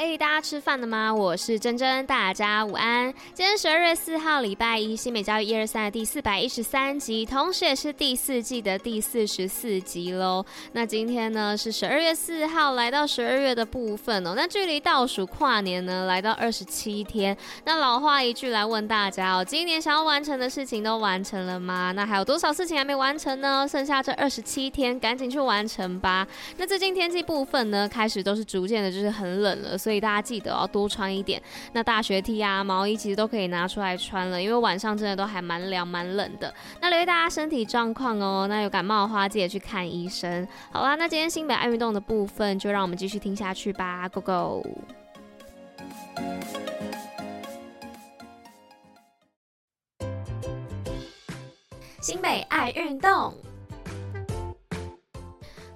嘿，hey, 大家吃饭了吗？我是珍珍，大家午安。今天十二月四号，礼拜一，新美教育一二三的第四百一十三集，同时也是第四季的第四十四集喽。那今天呢是十二月四号，来到十二月的部分哦。那距离倒数跨年呢，来到二十七天。那老话一句来问大家哦，今年想要完成的事情都完成了吗？那还有多少事情还没完成呢？剩下这二十七天，赶紧去完成吧。那最近天气部分呢，开始都是逐渐的，就是很冷了。所以大家记得要多穿一点，那大学 T 啊、毛衣其实都可以拿出来穿了，因为晚上真的都还蛮凉蛮冷的。那留意大家身体状况哦，那有感冒的话记得去看医生。好啦，那今天新北爱运动的部分就让我们继续听下去吧，Go Go！新北爱运动。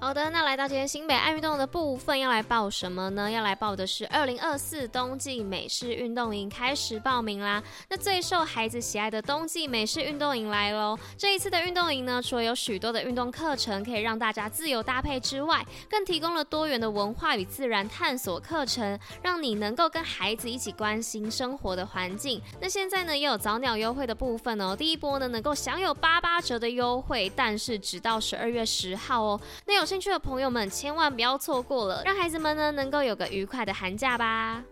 好的，那来到今天新北爱运动的部分，要来报什么呢？要来报的是二零二四冬季美式运动营开始报名啦。那最受孩子喜爱的冬季美式运动营来喽！这一次的运动营呢，除了有许多的运动课程可以让大家自由搭配之外，更提供了多元的文化与自然探索课程，让你能够跟孩子一起关心生活的环境。那现在呢，也有早鸟优惠的部分哦。第一波呢，能够享有八八折的优惠，但是直到十二月十号哦。那有兴趣的朋友们，千万不要错过了，让孩子们呢能够有个愉快的寒假吧。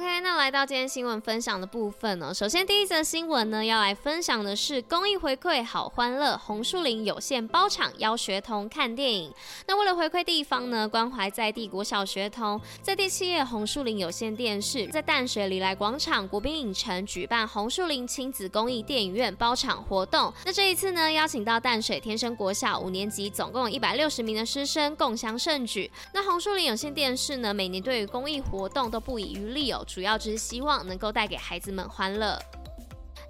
OK，那来到今天新闻分享的部分呢，首先第一则新闻呢，要来分享的是公益回馈好欢乐，红树林有线包场邀学童看电影。那为了回馈地方呢，关怀在地国小学童，在第七页红树林有线电视在淡水里来广场国宾影城举办红树林亲子公益电影院包场活动。那这一次呢，邀请到淡水天生国小五年级，总共有一百六十名的师生共襄盛举。那红树林有线电视呢，每年对于公益活动都不遗余力。有主要就是希望能够带给孩子们欢乐。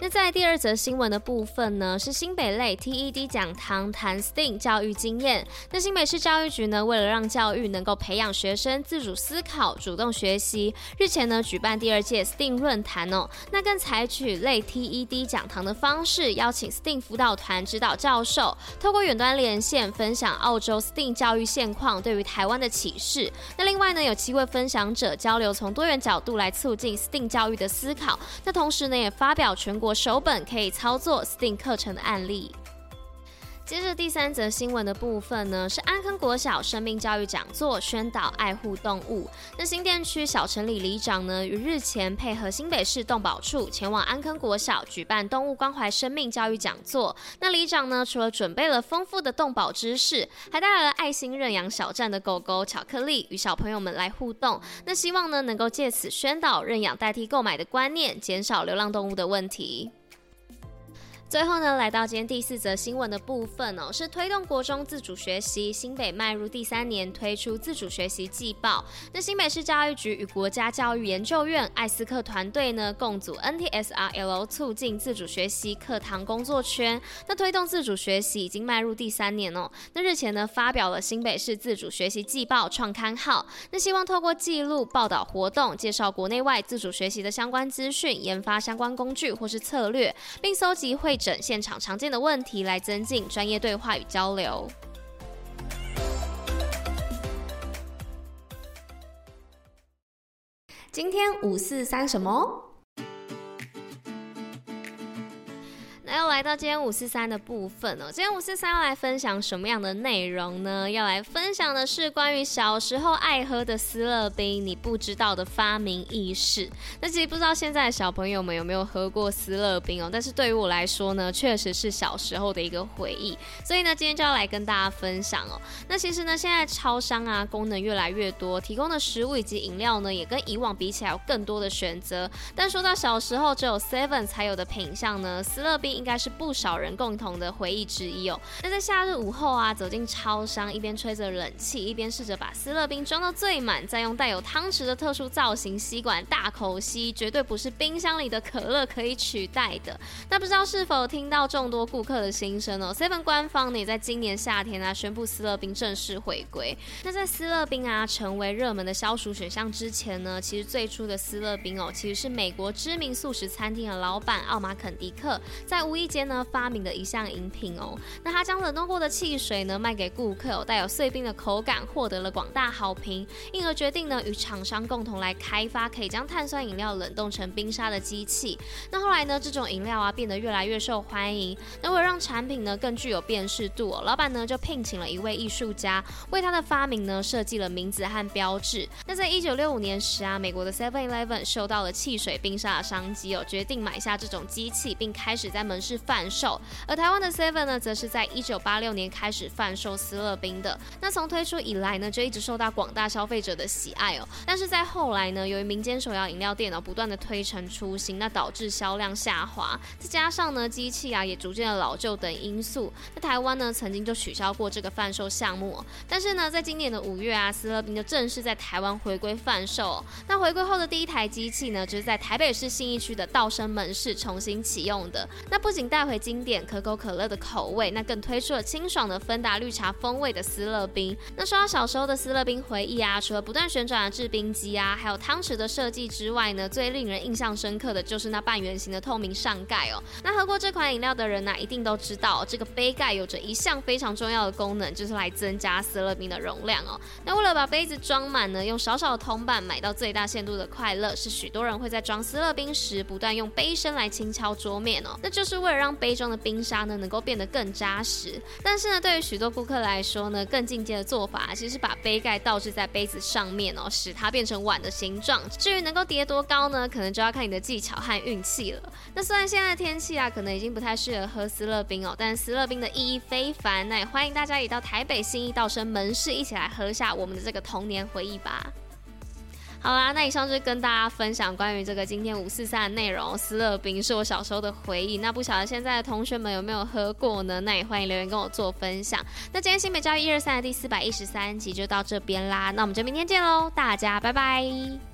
那在第二则新闻的部分呢，是新北类 TED 讲堂谈 STEAM 教育经验。那新北市教育局呢，为了让教育能够培养学生自主思考、主动学习，日前呢举办第二届 STEAM 论坛哦。那更采取类 TED 讲堂的方式，邀请 STEAM 辅导团指导教授，透过远端连线分享澳洲 STEAM 教育现况对于台湾的启示。那另外呢，有七位分享者交流从多元角度来促进 STEAM 教育的思考。那同时呢，也发表全国我手本可以操作 STEAM 课程的案例。接着第三则新闻的部分呢，是安坑国小生命教育讲座，宣导爱护动物。那新店区小城里里长呢，于日前配合新北市动保处前往安坑国小举办动物关怀生命教育讲座。那里长呢，除了准备了丰富的动保知识，还带来了爱心认养小站的狗狗巧克力，与小朋友们来互动。那希望呢，能够借此宣导认养代替购买的观念，减少流浪动物的问题。最后呢，来到今天第四则新闻的部分哦，是推动国中自主学习。新北迈入第三年，推出自主学习季报。那新北市教育局与国家教育研究院艾斯克团队呢，共组 NTSRL 促进自主学习课堂工作圈。那推动自主学习已经迈入第三年哦。那日前呢，发表了新北市自主学习季报创刊号。那希望透过记录、报道活动，介绍国内外自主学习的相关资讯，研发相关工具或是策略，并搜集会。整现场常见的问题，来增进专业对话与交流。今天五四三什么？那要来到今天五四三的部分哦，今天五四三要来分享什么样的内容呢？要来分享的是关于小时候爱喝的思乐冰，你不知道的发明軼事。那其实不知道现在的小朋友们有没有喝过思乐冰哦，但是对于我来说呢，确实是小时候的一个回忆。所以呢，今天就要来跟大家分享哦。那其实呢，现在超商啊，功能越来越多，提供的食物以及饮料呢，也跟以往比起来有更多的选择。但说到小时候只有 Seven 才有的品项呢，思乐冰应该是不少人共同的回忆之一哦。那在夏日午后啊，走进超商，一边吹着冷气，一边试着把思乐冰装到最满，再用带有汤匙的特殊造型吸管大口吸，绝对不是冰箱里的可乐可以取代的。那不知道是否听到众多顾客的心声哦？Seven 官方呢也在今年夏天啊宣布思乐冰正式回归。那在思乐冰啊成为热门的消暑选项之前呢，其实最初的思乐冰哦，其实是美国知名素食餐厅的老板奥马肯迪克在无意间呢发明的一项饮品哦。那他将冷冻过的汽水呢卖给顾客哦，带有碎冰的口感，获得了广大好评，因而决定呢与厂商共同来开发可以将碳酸饮料冷冻成冰沙的机器。那后来呢，这种饮料啊变得越来越受欢迎。那为了让产品呢更具有辨识度哦，老板呢就聘请了一位艺术家，为他的发明呢设计了名字和标志。那在一九六五年时啊，美国的 Seven Eleven 受到了汽水冰沙的商机哦，决定买下这种机器，并开始在门市贩售。而台湾的 Seven 呢，则是在一九八六年开始贩售斯乐冰的。那从推出以来呢，就一直受到广大消费者的喜爱哦。但是在后来呢，由于民间手摇饮料店呢不断的推陈出新，那导致销量下滑，再加上呢机器啊也逐渐的老旧等因素，那台湾呢曾经就取消过这个贩售项目哦。但是呢，在今年的五月啊，斯乐冰就正式在台湾回归贩售。那回归后的第一台机器呢，就是在台北市信义区的道生门市重新启用的。那不不仅带回经典可口可乐的口味，那更推出了清爽的芬达绿茶风味的思乐冰。那说到小时候的思乐冰回忆啊，除了不断旋转的制冰机啊，还有汤匙的设计之外呢，最令人印象深刻的就是那半圆形的透明上盖哦。那喝过这款饮料的人呢、一定都知道这个杯盖有着一项非常重要的功能，就是来增加思乐冰的容量哦。那为了把杯子装满呢，用少少的铜板买到最大限度的快乐，是许多人会在装思乐冰时不断用杯身来轻敲桌面哦。那就是为了让杯中的冰沙呢能够变得更扎实。但是呢，对于许多顾客来说呢，更进阶的做法其实是把杯盖倒置在杯子上面哦，使它变成碗的形状。至于能够叠多高呢，可能就要看你的技巧和运气了。那虽然现在的天气啊，可能已经不太适合喝思乐冰哦，但思乐冰的意义非凡。那也欢迎大家也到台北新义道生门市一起来喝下我们的这个童年回忆吧。好啦，那以上就是跟大家分享关于这个今天五四三的内容。思乐冰是我小时候的回忆，那不晓得现在的同学们有没有喝过呢？那也欢迎留言跟我做分享。那今天新北教育一二三的第四百一十三集就到这边啦，那我们就明天见喽，大家拜拜。